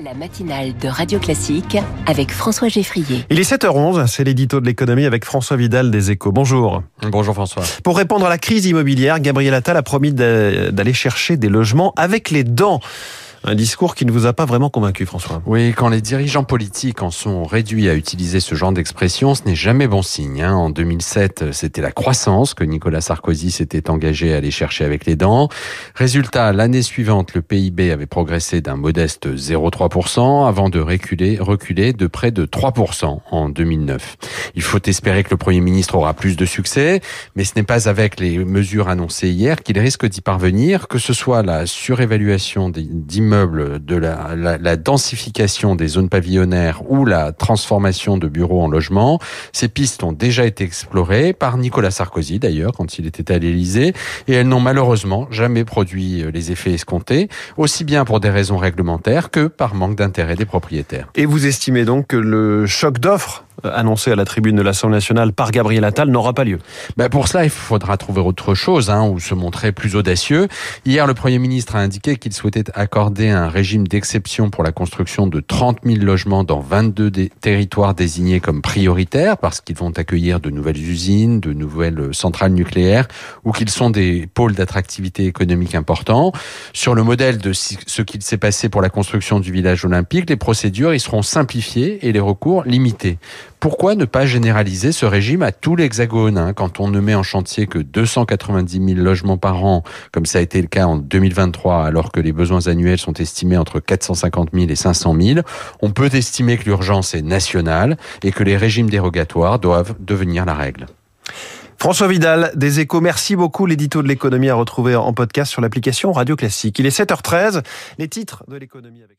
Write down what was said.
La matinale de Radio Classique avec François Geffrier. Il est 7h11, c'est l'édito de l'économie avec François Vidal des Échos. Bonjour. Bonjour François. Pour répondre à la crise immobilière, Gabriel Attal a promis d'aller chercher des logements avec les dents. Un discours qui ne vous a pas vraiment convaincu, François. Oui, quand les dirigeants politiques en sont réduits à utiliser ce genre d'expression, ce n'est jamais bon signe. Hein. En 2007, c'était la croissance que Nicolas Sarkozy s'était engagé à aller chercher avec les dents. Résultat, l'année suivante, le PIB avait progressé d'un modeste 0,3% avant de reculer, reculer de près de 3% en 2009. Il faut espérer que le Premier ministre aura plus de succès, mais ce n'est pas avec les mesures annoncées hier qu'il risque d'y parvenir, que ce soit la surévaluation de la, la, densification des zones pavillonnaires ou la transformation de bureaux en logements. Ces pistes ont déjà été explorées par Nicolas Sarkozy d'ailleurs quand il était à l'Élysée et elles n'ont malheureusement jamais produit les effets escomptés, aussi bien pour des raisons réglementaires que par manque d'intérêt des propriétaires. Et vous estimez donc que le choc d'offres euh, annoncé à la tribune de l'Assemblée nationale par Gabriel Attal n'aura pas lieu. Ben pour cela, il faudra trouver autre chose hein, ou se montrer plus audacieux. Hier, le Premier ministre a indiqué qu'il souhaitait accorder un régime d'exception pour la construction de 30 000 logements dans 22 territoires désignés comme prioritaires parce qu'ils vont accueillir de nouvelles usines, de nouvelles centrales nucléaires ou qu'ils sont des pôles d'attractivité économique importants. Sur le modèle de ce qu'il s'est passé pour la construction du village olympique, les procédures y seront simplifiées et les recours limités. Pourquoi ne pas généraliser ce régime à tout l'Hexagone hein, quand on ne met en chantier que 290 000 logements par an, comme ça a été le cas en 2023, alors que les besoins annuels sont estimés entre 450 000 et 500 000 On peut estimer que l'urgence est nationale et que les régimes dérogatoires doivent devenir la règle. François Vidal, des échos, merci beaucoup. L'édito de l'économie à retrouver en podcast sur l'application Radio Classique. Il est 7h13, les titres de l'économie avec...